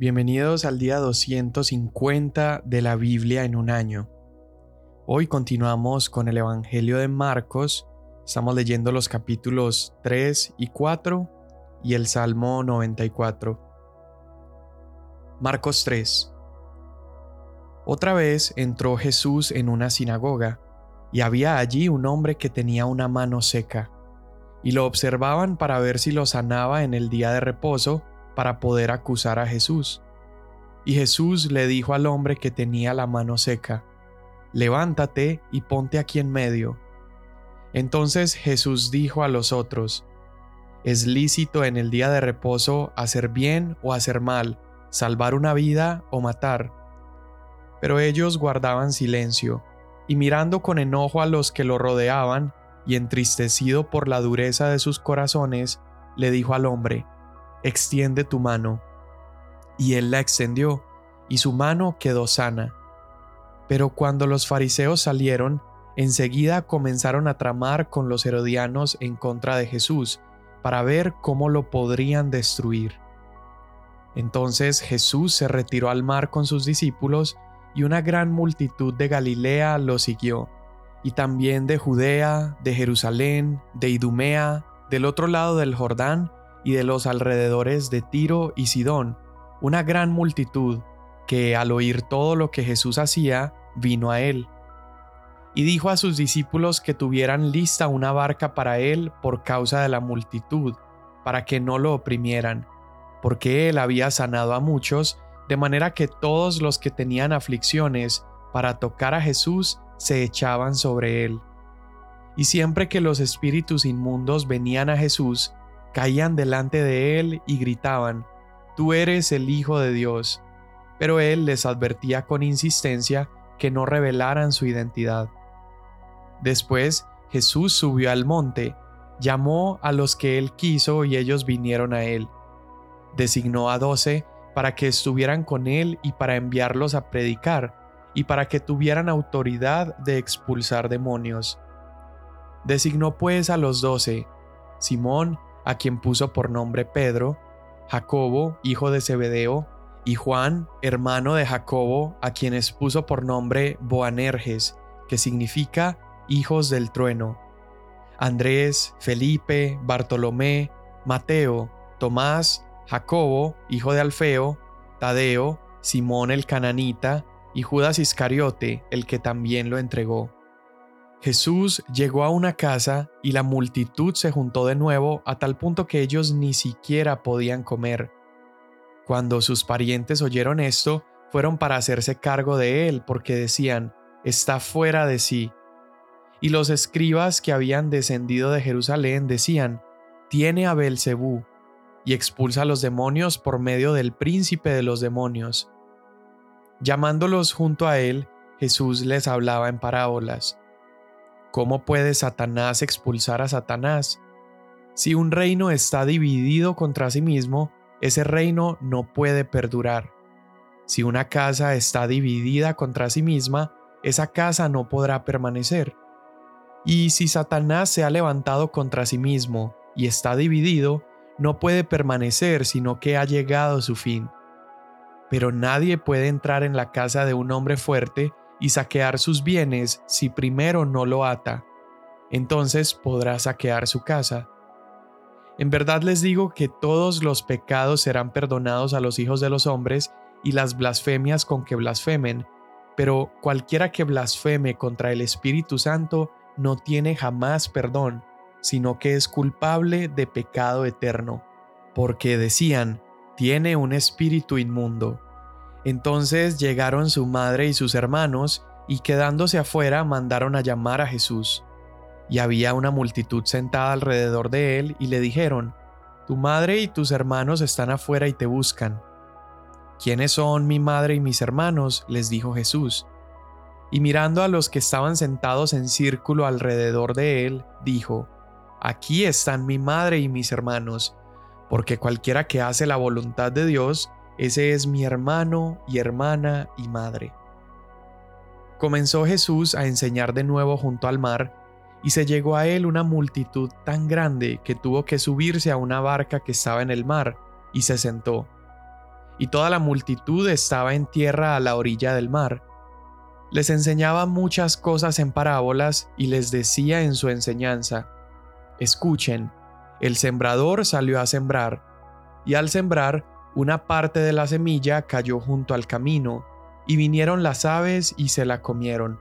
Bienvenidos al día 250 de la Biblia en un año. Hoy continuamos con el Evangelio de Marcos, estamos leyendo los capítulos 3 y 4 y el Salmo 94. Marcos 3. Otra vez entró Jesús en una sinagoga, y había allí un hombre que tenía una mano seca, y lo observaban para ver si lo sanaba en el día de reposo, para poder acusar a Jesús. Y Jesús le dijo al hombre que tenía la mano seca, Levántate y ponte aquí en medio. Entonces Jesús dijo a los otros, ¿Es lícito en el día de reposo hacer bien o hacer mal, salvar una vida o matar? Pero ellos guardaban silencio, y mirando con enojo a los que lo rodeaban, y entristecido por la dureza de sus corazones, le dijo al hombre, extiende tu mano. Y él la extendió, y su mano quedó sana. Pero cuando los fariseos salieron, enseguida comenzaron a tramar con los herodianos en contra de Jesús, para ver cómo lo podrían destruir. Entonces Jesús se retiró al mar con sus discípulos, y una gran multitud de Galilea lo siguió, y también de Judea, de Jerusalén, de Idumea, del otro lado del Jordán, y de los alrededores de Tiro y Sidón, una gran multitud, que al oír todo lo que Jesús hacía, vino a él. Y dijo a sus discípulos que tuvieran lista una barca para él por causa de la multitud, para que no lo oprimieran, porque él había sanado a muchos, de manera que todos los que tenían aflicciones para tocar a Jesús se echaban sobre él. Y siempre que los espíritus inmundos venían a Jesús, caían delante de él y gritaban, Tú eres el Hijo de Dios. Pero él les advertía con insistencia que no revelaran su identidad. Después Jesús subió al monte, llamó a los que él quiso y ellos vinieron a él. Designó a doce para que estuvieran con él y para enviarlos a predicar, y para que tuvieran autoridad de expulsar demonios. Designó pues a los doce, Simón, a quien puso por nombre Pedro, Jacobo, hijo de Zebedeo, y Juan, hermano de Jacobo, a quienes puso por nombre Boanerges, que significa hijos del trueno, Andrés, Felipe, Bartolomé, Mateo, Tomás, Jacobo, hijo de Alfeo, Tadeo, Simón el cananita, y Judas Iscariote, el que también lo entregó. Jesús llegó a una casa y la multitud se juntó de nuevo a tal punto que ellos ni siquiera podían comer. Cuando sus parientes oyeron esto, fueron para hacerse cargo de él porque decían, está fuera de sí. Y los escribas que habían descendido de Jerusalén decían, tiene a Belcebú y expulsa a los demonios por medio del príncipe de los demonios. Llamándolos junto a él, Jesús les hablaba en parábolas ¿Cómo puede Satanás expulsar a Satanás? Si un reino está dividido contra sí mismo, ese reino no puede perdurar. Si una casa está dividida contra sí misma, esa casa no podrá permanecer. Y si Satanás se ha levantado contra sí mismo y está dividido, no puede permanecer sino que ha llegado su fin. Pero nadie puede entrar en la casa de un hombre fuerte y saquear sus bienes si primero no lo ata. Entonces podrá saquear su casa. En verdad les digo que todos los pecados serán perdonados a los hijos de los hombres y las blasfemias con que blasfemen, pero cualquiera que blasfeme contra el Espíritu Santo no tiene jamás perdón, sino que es culpable de pecado eterno, porque decían, tiene un espíritu inmundo. Entonces llegaron su madre y sus hermanos, y quedándose afuera mandaron a llamar a Jesús. Y había una multitud sentada alrededor de él, y le dijeron, Tu madre y tus hermanos están afuera y te buscan. ¿Quiénes son mi madre y mis hermanos? les dijo Jesús. Y mirando a los que estaban sentados en círculo alrededor de él, dijo, Aquí están mi madre y mis hermanos, porque cualquiera que hace la voluntad de Dios, ese es mi hermano y hermana y madre. Comenzó Jesús a enseñar de nuevo junto al mar, y se llegó a él una multitud tan grande que tuvo que subirse a una barca que estaba en el mar, y se sentó. y toda la multitud estaba en tierra a la orilla del mar. Les enseñaba muchas cosas en parábolas y les decía en su enseñanza, Escuchen, el sembrador salió a sembrar, y al sembrar, una parte de la semilla cayó junto al camino, y vinieron las aves y se la comieron.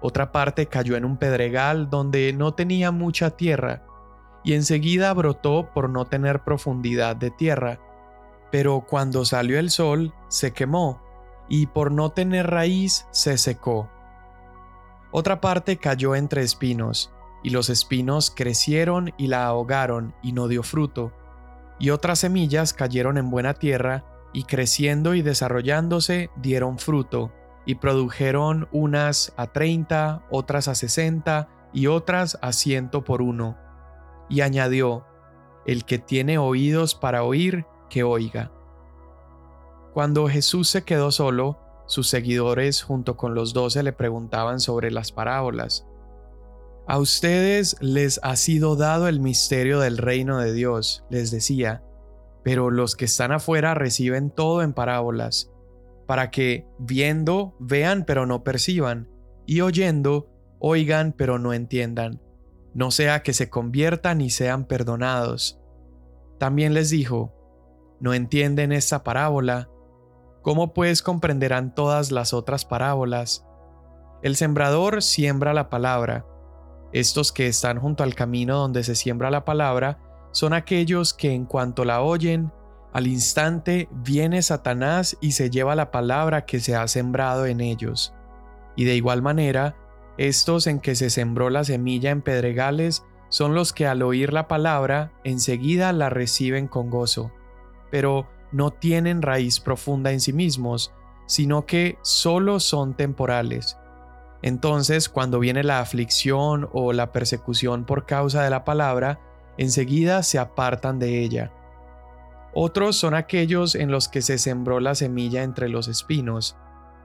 Otra parte cayó en un pedregal donde no tenía mucha tierra, y enseguida brotó por no tener profundidad de tierra pero cuando salió el sol se quemó, y por no tener raíz se secó. Otra parte cayó entre espinos, y los espinos crecieron y la ahogaron, y no dio fruto. Y otras semillas cayeron en buena tierra, y creciendo y desarrollándose dieron fruto, y produjeron unas a treinta, otras a sesenta, y otras a ciento por uno. Y añadió, El que tiene oídos para oír, que oiga. Cuando Jesús se quedó solo, sus seguidores junto con los doce le preguntaban sobre las parábolas. A ustedes les ha sido dado el misterio del reino de Dios, les decía, pero los que están afuera reciben todo en parábolas, para que, viendo, vean pero no perciban, y oyendo, oigan pero no entiendan, no sea que se conviertan y sean perdonados. También les dijo, no entienden esta parábola, ¿cómo pues comprenderán todas las otras parábolas? El sembrador siembra la palabra. Estos que están junto al camino donde se siembra la palabra son aquellos que en cuanto la oyen, al instante viene Satanás y se lleva la palabra que se ha sembrado en ellos. Y de igual manera, estos en que se sembró la semilla en pedregales son los que al oír la palabra enseguida la reciben con gozo pero no tienen raíz profunda en sí mismos, sino que solo son temporales. Entonces, cuando viene la aflicción o la persecución por causa de la palabra, enseguida se apartan de ella. Otros son aquellos en los que se sembró la semilla entre los espinos.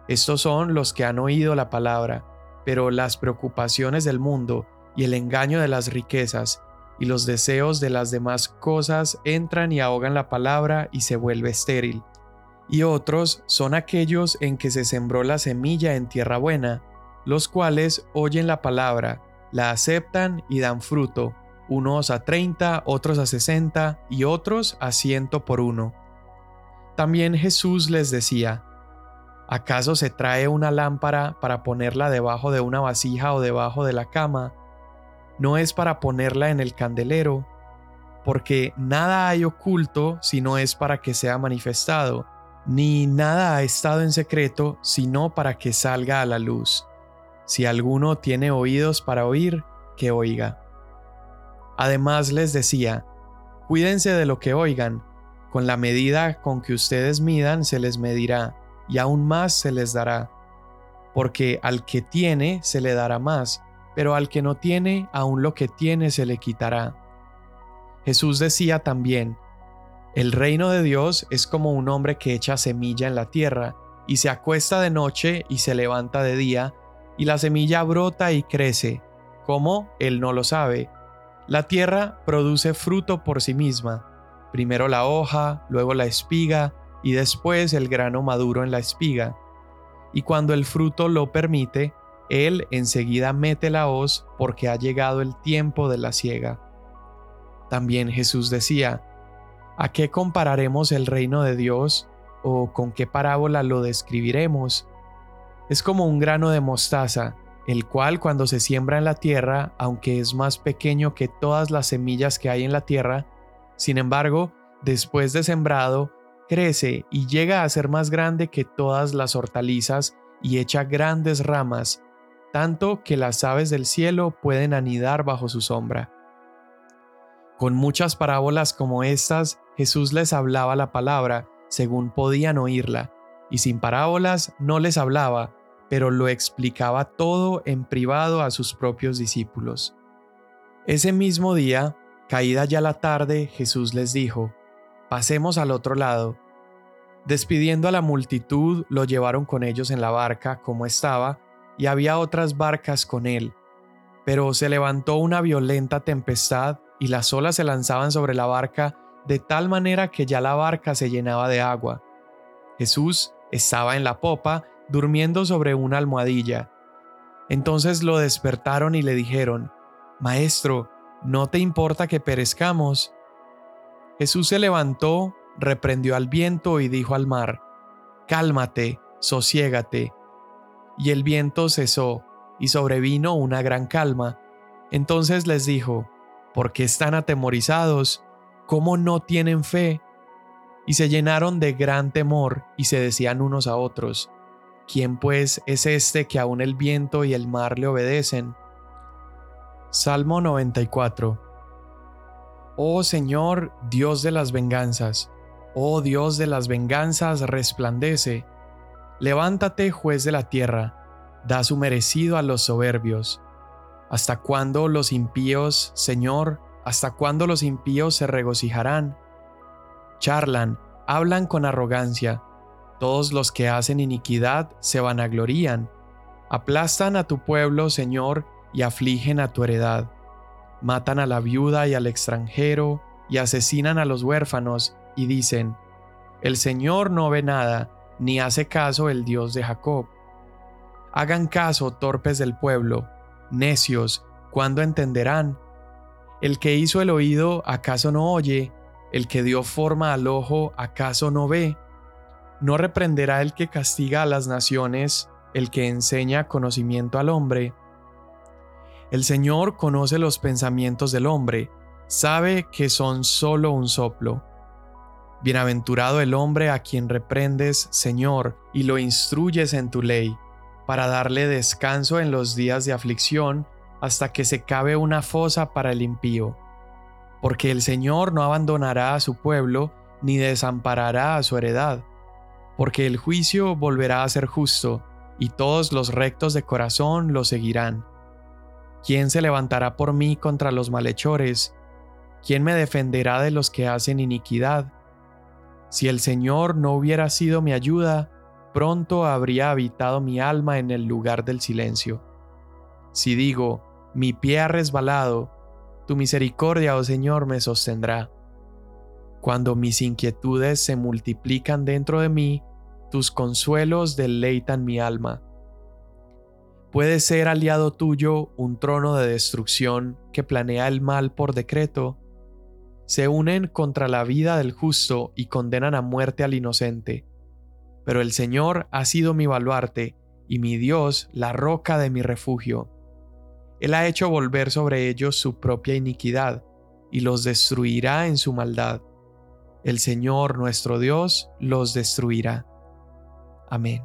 Estos son los que han oído la palabra, pero las preocupaciones del mundo y el engaño de las riquezas y los deseos de las demás cosas entran y ahogan la palabra y se vuelve estéril. Y otros son aquellos en que se sembró la semilla en tierra buena, los cuales oyen la palabra, la aceptan y dan fruto, unos a treinta, otros a sesenta y otros a ciento por uno. También Jesús les decía, ¿acaso se trae una lámpara para ponerla debajo de una vasija o debajo de la cama? no es para ponerla en el candelero, porque nada hay oculto si no es para que sea manifestado, ni nada ha estado en secreto sino para que salga a la luz. Si alguno tiene oídos para oír, que oiga. Además les decía, cuídense de lo que oigan, con la medida con que ustedes midan se les medirá, y aún más se les dará, porque al que tiene se le dará más, pero al que no tiene, aún lo que tiene se le quitará. Jesús decía también, el reino de Dios es como un hombre que echa semilla en la tierra, y se acuesta de noche y se levanta de día, y la semilla brota y crece. ¿Cómo? Él no lo sabe. La tierra produce fruto por sí misma, primero la hoja, luego la espiga, y después el grano maduro en la espiga. Y cuando el fruto lo permite, él enseguida mete la hoz porque ha llegado el tiempo de la siega. También Jesús decía, ¿A qué compararemos el reino de Dios o con qué parábola lo describiremos? Es como un grano de mostaza, el cual cuando se siembra en la tierra, aunque es más pequeño que todas las semillas que hay en la tierra, sin embargo, después de sembrado, crece y llega a ser más grande que todas las hortalizas y echa grandes ramas tanto que las aves del cielo pueden anidar bajo su sombra. Con muchas parábolas como estas, Jesús les hablaba la palabra según podían oírla, y sin parábolas no les hablaba, pero lo explicaba todo en privado a sus propios discípulos. Ese mismo día, caída ya la tarde, Jesús les dijo, Pasemos al otro lado. Despidiendo a la multitud, lo llevaron con ellos en la barca como estaba, y había otras barcas con él. Pero se levantó una violenta tempestad y las olas se lanzaban sobre la barca de tal manera que ya la barca se llenaba de agua, Jesús estaba en la popa, durmiendo sobre una almohadilla. Entonces lo despertaron y le dijeron, Maestro, ¿no te importa que perezcamos? Jesús se levantó, reprendió al viento y dijo al mar, Cálmate, sosiégate. Y el viento cesó, y sobrevino una gran calma. Entonces les dijo, ¿por qué están atemorizados? ¿Cómo no tienen fe? Y se llenaron de gran temor y se decían unos a otros, ¿quién pues es este que aun el viento y el mar le obedecen? Salmo 94 Oh Señor, Dios de las venganzas, oh Dios de las venganzas, resplandece. Levántate, juez de la tierra, da su merecido a los soberbios. ¿Hasta cuándo los impíos, Señor, hasta cuándo los impíos se regocijarán? charlan, hablan con arrogancia. Todos los que hacen iniquidad se vanaglorían. Aplastan a tu pueblo, Señor, y afligen a tu heredad. Matan a la viuda y al extranjero, y asesinan a los huérfanos, y dicen, El Señor no ve nada, ni hace caso el Dios de Jacob. Hagan caso, torpes del pueblo, necios, ¿cuándo entenderán? El que hizo el oído, ¿acaso no oye? El que dio forma al ojo, ¿acaso no ve? ¿No reprenderá el que castiga a las naciones, el que enseña conocimiento al hombre? El Señor conoce los pensamientos del hombre, sabe que son solo un soplo. Bienaventurado el hombre a quien reprendes, Señor, y lo instruyes en tu ley, para darle descanso en los días de aflicción, hasta que se cabe una fosa para el impío porque el Señor no abandonará a su pueblo ni desamparará a su heredad, porque el juicio volverá a ser justo, y todos los rectos de corazón lo seguirán. ¿Quién se levantará por mí contra los malhechores? ¿Quién me defenderá de los que hacen iniquidad? Si el Señor no hubiera sido mi ayuda, pronto habría habitado mi alma en el lugar del silencio. Si digo, mi pie ha resbalado, tu misericordia, oh Señor, me sostendrá. Cuando mis inquietudes se multiplican dentro de mí, tus consuelos deleitan mi alma. Puede ser aliado tuyo un trono de destrucción que planea el mal por decreto. Se unen contra la vida del justo y condenan a muerte al inocente. Pero el Señor ha sido mi baluarte y mi Dios la roca de mi refugio. Él ha hecho volver sobre ellos su propia iniquidad, y los destruirá en su maldad. El Señor nuestro Dios los destruirá. Amén.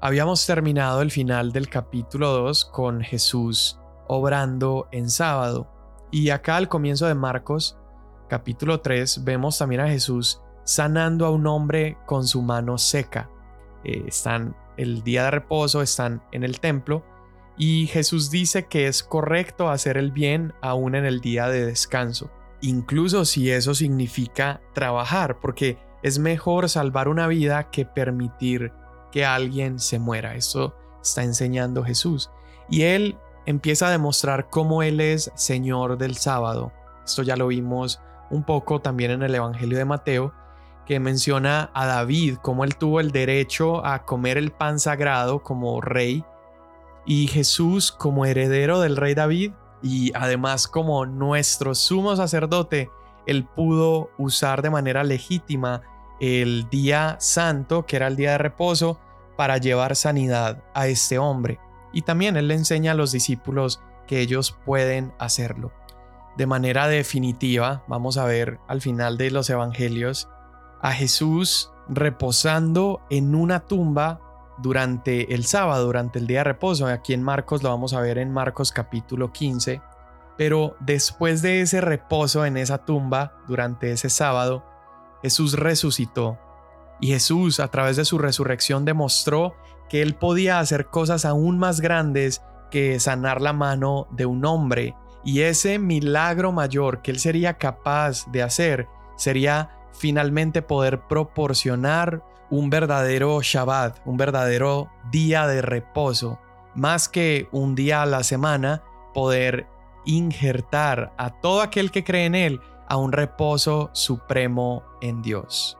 Habíamos terminado el final del capítulo 2 con Jesús obrando en sábado. Y acá al comienzo de Marcos, capítulo 3, vemos también a Jesús sanando a un hombre con su mano seca. Eh, están el día de reposo, están en el templo y Jesús dice que es correcto hacer el bien aún en el día de descanso, incluso si eso significa trabajar, porque es mejor salvar una vida que permitir que alguien se muera. Eso está enseñando Jesús. Y él empieza a demostrar cómo él es Señor del sábado. Esto ya lo vimos un poco también en el Evangelio de Mateo, que menciona a David, cómo él tuvo el derecho a comer el pan sagrado como rey y Jesús como heredero del rey David y además como nuestro sumo sacerdote, él pudo usar de manera legítima el día santo, que era el día de reposo, para llevar sanidad a este hombre. Y también él le enseña a los discípulos que ellos pueden hacerlo. De manera definitiva, vamos a ver al final de los evangelios a Jesús reposando en una tumba durante el sábado, durante el día de reposo. Aquí en Marcos lo vamos a ver en Marcos capítulo 15. Pero después de ese reposo en esa tumba, durante ese sábado, Jesús resucitó. Y Jesús, a través de su resurrección, demostró que él podía hacer cosas aún más grandes que sanar la mano de un hombre. Y ese milagro mayor que él sería capaz de hacer sería finalmente poder proporcionar un verdadero Shabbat, un verdadero día de reposo, más que un día a la semana, poder injertar a todo aquel que cree en Él a un reposo supremo en Dios.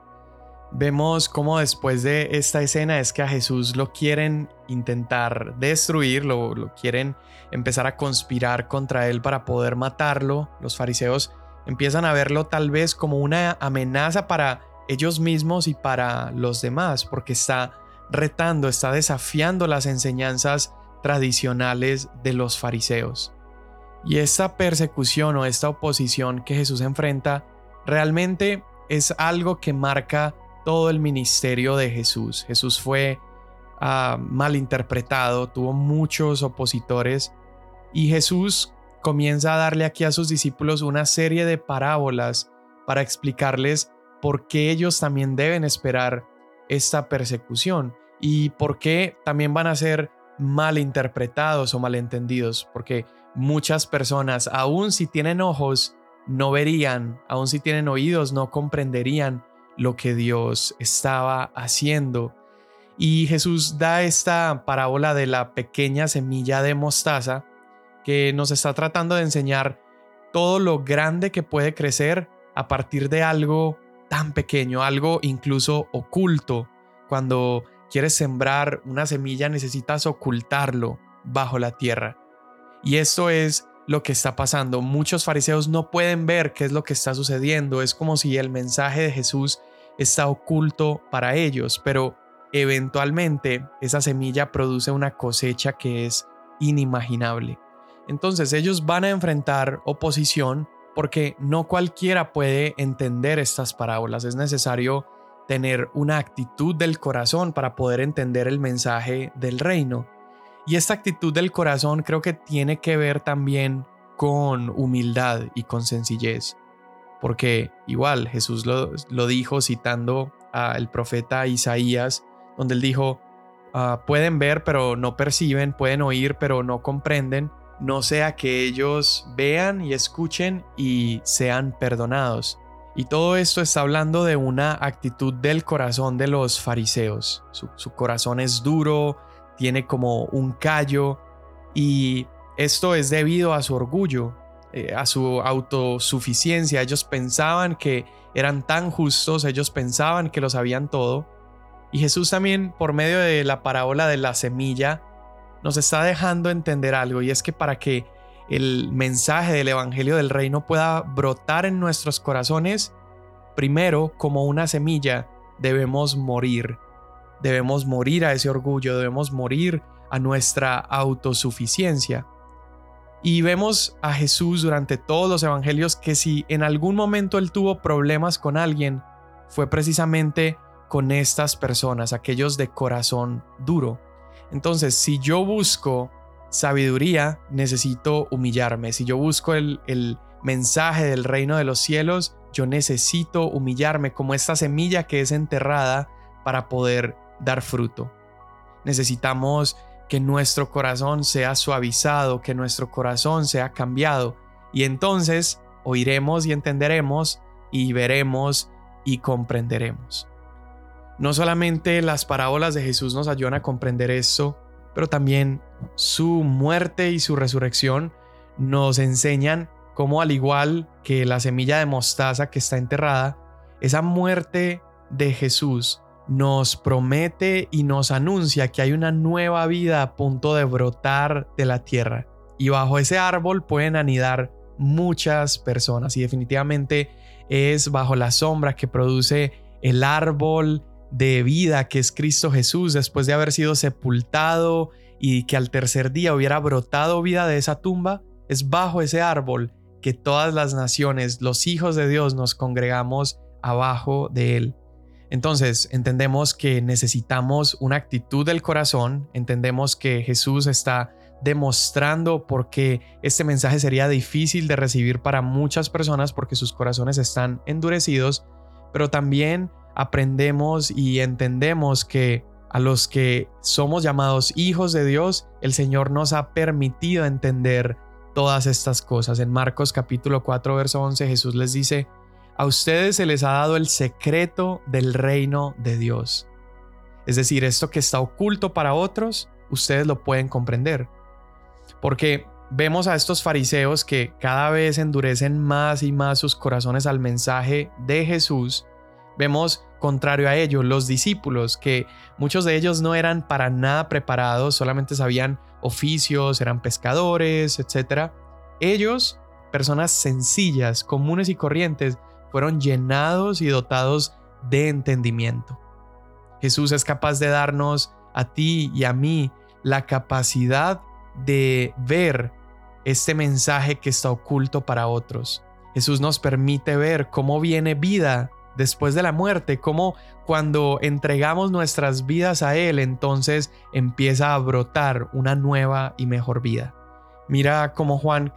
vemos cómo después de esta escena es que a Jesús lo quieren intentar destruir, lo, lo, quieren empezar a conspirar contra él para poder matarlo. Los fariseos empiezan a verlo tal vez como una amenaza para ellos mismos y para los demás, porque está retando, está desafiando las enseñanzas tradicionales de los fariseos. Y esta persecución o esta oposición que Jesús enfrenta realmente es algo que marca todo el ministerio de Jesús. Jesús fue uh, malinterpretado, tuvo muchos opositores y Jesús comienza a darle aquí a sus discípulos una serie de parábolas para explicarles por qué ellos también deben esperar esta persecución y por qué también van a ser malinterpretados o malentendidos, porque muchas personas, aun si tienen ojos, no verían, aun si tienen oídos, no comprenderían lo que Dios estaba haciendo. Y Jesús da esta parábola de la pequeña semilla de mostaza que nos está tratando de enseñar todo lo grande que puede crecer a partir de algo tan pequeño, algo incluso oculto. Cuando quieres sembrar una semilla necesitas ocultarlo bajo la tierra. Y esto es lo que está pasando. Muchos fariseos no pueden ver qué es lo que está sucediendo. Es como si el mensaje de Jesús está oculto para ellos, pero eventualmente esa semilla produce una cosecha que es inimaginable. Entonces ellos van a enfrentar oposición porque no cualquiera puede entender estas parábolas. Es necesario tener una actitud del corazón para poder entender el mensaje del reino. Y esta actitud del corazón creo que tiene que ver también con humildad y con sencillez. Porque igual Jesús lo, dijo citando al profeta Isaías, donde él dijo, ah, pueden ver pero no perciben, pueden oír pero no comprenden, no sea que ellos vean y escuchen y sean perdonados. Y todo esto está hablando de una actitud del corazón de los fariseos. Su, corazón es duro, tiene como un callo y esto es debido a su orgullo, eh, a su autosuficiencia. Ellos pensaban que eran tan justos, ellos pensaban que lo sabían todo. Y Jesús también, por medio de la parábola de la semilla, nos está dejando entender algo y es que para que el mensaje del Evangelio del Reino pueda brotar en nuestros corazones, primero, como una semilla, debemos morir. Debemos morir a ese orgullo, debemos morir a nuestra autosuficiencia. Y vemos a Jesús durante todos los evangelios que si en algún momento él tuvo problemas con alguien, fue precisamente con estas personas, aquellos de corazón duro. Entonces, si yo busco sabiduría, necesito humillarme. Si yo busco el, mensaje del reino de los cielos, yo necesito humillarme como esta semilla que es enterrada para poder dar fruto. Necesitamos que nuestro corazón sea suavizado, que nuestro corazón sea cambiado. Y entonces oiremos y entenderemos y veremos y comprenderemos. No solamente las parábolas de Jesús nos ayudan a comprender esto, pero también su muerte y su resurrección nos enseñan cómo al igual que la semilla de mostaza que está enterrada, esa muerte de Jesús nos promete y nos anuncia que hay una nueva vida a punto de brotar de la tierra. Y bajo ese árbol pueden anidar muchas personas y definitivamente es bajo la sombra que produce el árbol de vida que es Cristo Jesús después de haber sido sepultado y que al tercer día hubiera brotado vida de esa tumba, es bajo ese árbol que todas las naciones, los hijos de Dios, nos congregamos abajo de él. Entonces, entendemos que necesitamos una actitud del corazón, entendemos que Jesús está demostrando por qué este mensaje sería difícil de recibir para muchas personas porque sus corazones están endurecidos, pero también aprendemos y entendemos que a los que somos llamados hijos de Dios, el Señor nos ha permitido entender todas estas cosas. En Marcos capítulo 4, verso 11, Jesús les dice, a ustedes se les ha dado el secreto del reino de Dios. Es decir, esto que está oculto para otros, ustedes lo pueden comprender. Porque vemos a estos fariseos que cada vez endurecen más y más sus corazones al mensaje de Jesús. Vemos contrario a ello, los discípulos, que muchos de ellos no eran para nada preparados, solamente sabían oficios, eran pescadores, etc. Ellos, personas sencillas, comunes y corrientes, fueron llenados y dotados de entendimiento. Jesús es capaz de darnos a ti y a mí la capacidad de ver este mensaje que está oculto para otros. Jesús nos permite ver cómo viene vida después de la muerte, cómo cuando entregamos nuestras vidas a Él, entonces empieza a brotar una nueva y mejor vida. Mira cómo Juan,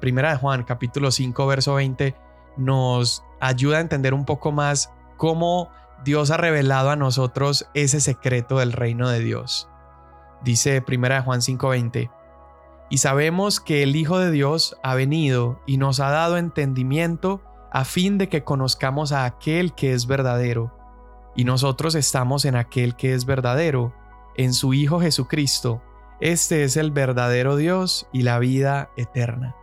primera de Juan, capítulo 5, verso 20, nos ayuda a entender un poco más cómo Dios ha revelado a nosotros ese secreto del reino de Dios. Dice primera de Juan 5:20, y sabemos que el Hijo de Dios ha venido y nos ha dado entendimiento a fin de que conozcamos a aquel que es verdadero, y nosotros estamos en aquel que es verdadero, en su Hijo Jesucristo. Este es el verdadero Dios y la vida eterna.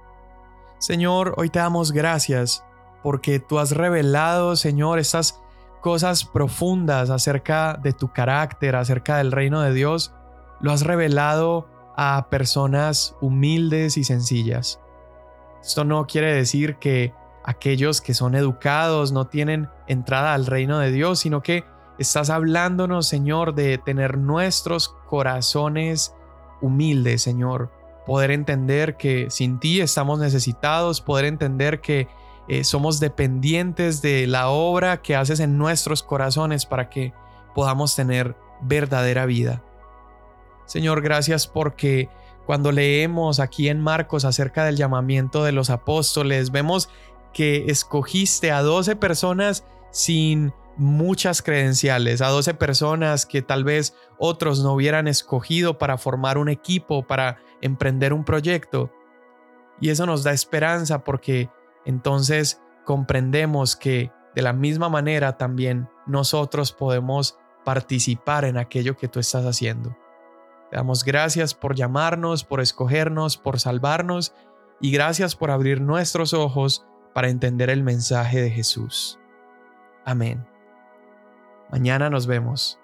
Señor, hoy te damos gracias porque tú has revelado, Señor, estas cosas profundas acerca de tu carácter, acerca del reino de Dios, lo has revelado a personas humildes y sencillas. Esto no quiere decir que aquellos que son educados no tienen entrada al reino de Dios, sino que estás hablándonos, Señor, de tener nuestros corazones humildes, Señor. Poder entender que sin ti estamos necesitados, poder entender que eh, somos dependientes de la obra que haces en nuestros corazones para que podamos tener verdadera vida. Señor, gracias porque cuando leemos aquí en Marcos acerca del llamamiento de los apóstoles, vemos que escogiste a 12 personas sin muchas credenciales, a 12 personas que tal vez otros no hubieran escogido para formar un equipo, para emprender un proyecto. Y eso nos da esperanza porque entonces comprendemos que de la misma manera también nosotros podemos participar en aquello que tú estás haciendo. Te damos gracias por llamarnos, por escogernos, por salvarnos y gracias por abrir nuestros ojos para entender el mensaje de Jesús. Amén. Mañana nos vemos.